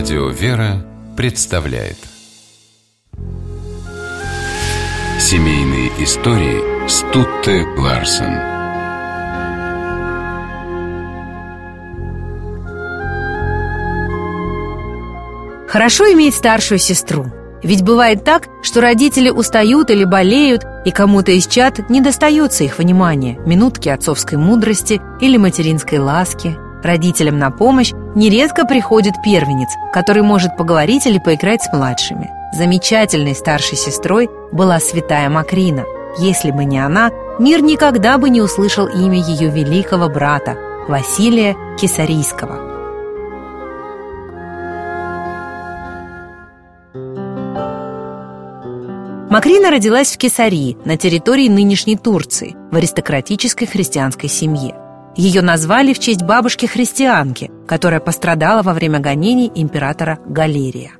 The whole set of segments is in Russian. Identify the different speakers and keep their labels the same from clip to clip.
Speaker 1: Радио «Вера» представляет Семейные истории Стутте Ларсен
Speaker 2: Хорошо иметь старшую сестру. Ведь бывает так, что родители устают или болеют, и кому-то из чат не достается их внимания, минутки отцовской мудрости или материнской ласки. Родителям на помощь нередко приходит первенец, который может поговорить или поиграть с младшими. Замечательной старшей сестрой была святая Макрина. Если бы не она, мир никогда бы не услышал имя ее великого брата, Василия Кесарийского. Макрина родилась в Кесарии, на территории нынешней Турции, в аристократической христианской семье. Ее назвали в честь бабушки-христианки, которая пострадала во время гонений императора Галерия.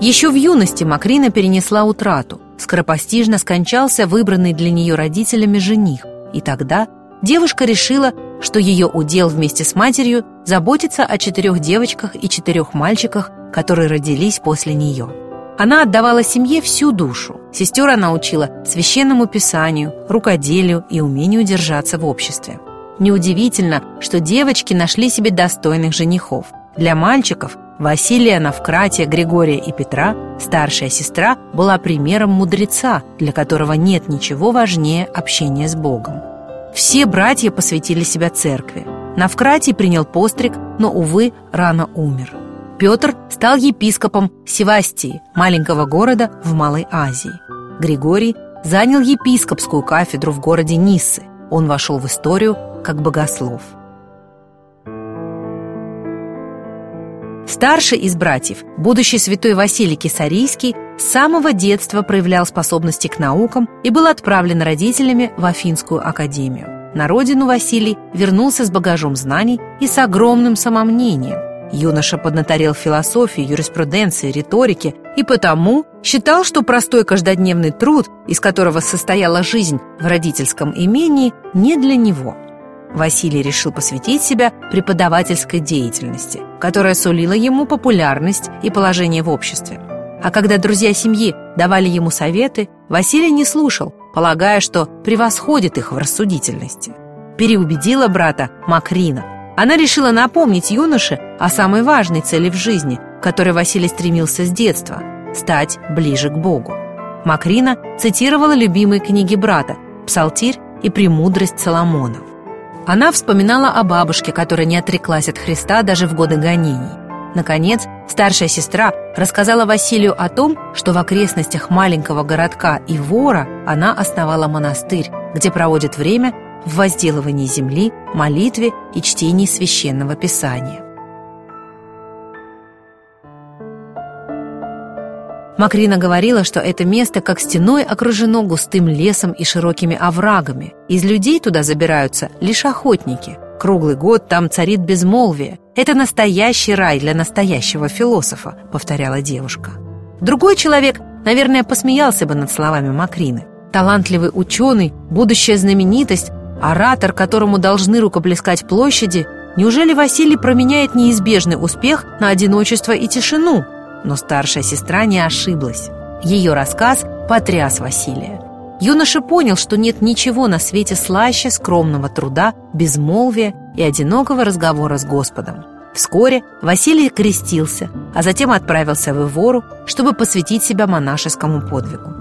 Speaker 2: Еще в юности Макрина перенесла утрату. Скоропостижно скончался выбранный для нее родителями жених. И тогда девушка решила, что ее удел вместе с матерью заботиться о четырех девочках и четырех мальчиках, которые родились после нее. Она отдавала семье всю душу. Сестер она учила священному писанию, рукоделию и умению держаться в обществе. Неудивительно, что девочки нашли себе достойных женихов. Для мальчиков Василия, Навкратия, Григория и Петра старшая сестра была примером мудреца, для которого нет ничего важнее общения с Богом. Все братья посвятили себя церкви. Навкратий принял постриг, но, увы, рано умер – Петр стал епископом Севастии, маленького города в Малой Азии. Григорий занял епископскую кафедру в городе Ниссы. Он вошел в историю как богослов. Старший из братьев, будущий святой Василий Кисарийский, с самого детства проявлял способности к наукам и был отправлен родителями в Афинскую академию. На родину Василий вернулся с багажом знаний и с огромным самомнением. Юноша поднаторел философии, юриспруденции, риторике и потому считал, что простой каждодневный труд, из которого состояла жизнь в родительском имении, не для него. Василий решил посвятить себя преподавательской деятельности, которая сулила ему популярность и положение в обществе. А когда друзья семьи давали ему советы, Василий не слушал, полагая, что превосходит их в рассудительности. Переубедила брата Макрина – она решила напомнить юноше о самой важной цели в жизни, к которой Василий стремился с детства – стать ближе к Богу. Макрина цитировала любимые книги брата «Псалтирь» и «Премудрость Соломонов». Она вспоминала о бабушке, которая не отреклась от Христа даже в годы гонений. Наконец, старшая сестра рассказала Василию о том, что в окрестностях маленького городка Ивора она основала монастырь, где проводит время в возделывании земли, молитве и чтении священного писания. Макрина говорила, что это место как стеной окружено густым лесом и широкими оврагами. Из людей туда забираются лишь охотники. Круглый год там царит безмолвие. Это настоящий рай для настоящего философа, повторяла девушка. Другой человек, наверное, посмеялся бы над словами Макрины. Талантливый ученый, будущая знаменитость, Оратор, которому должны рукоплескать площади, неужели Василий променяет неизбежный успех на одиночество и тишину? Но старшая сестра не ошиблась. Ее рассказ потряс Василия. Юноша понял, что нет ничего на свете слаще скромного труда, безмолвия и одинокого разговора с Господом. Вскоре Василий крестился, а затем отправился в Ивору, чтобы посвятить себя монашескому подвигу.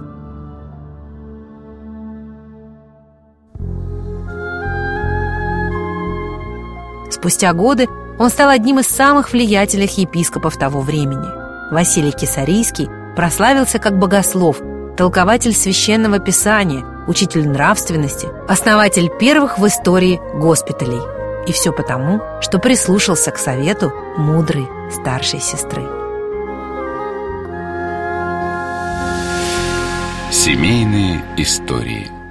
Speaker 2: Спустя годы он стал одним из самых влиятельных епископов того времени. Василий Кисарийский прославился как богослов, толкователь священного писания, учитель нравственности, основатель первых в истории госпиталей. И все потому, что прислушался к совету мудрой старшей сестры.
Speaker 1: Семейные истории –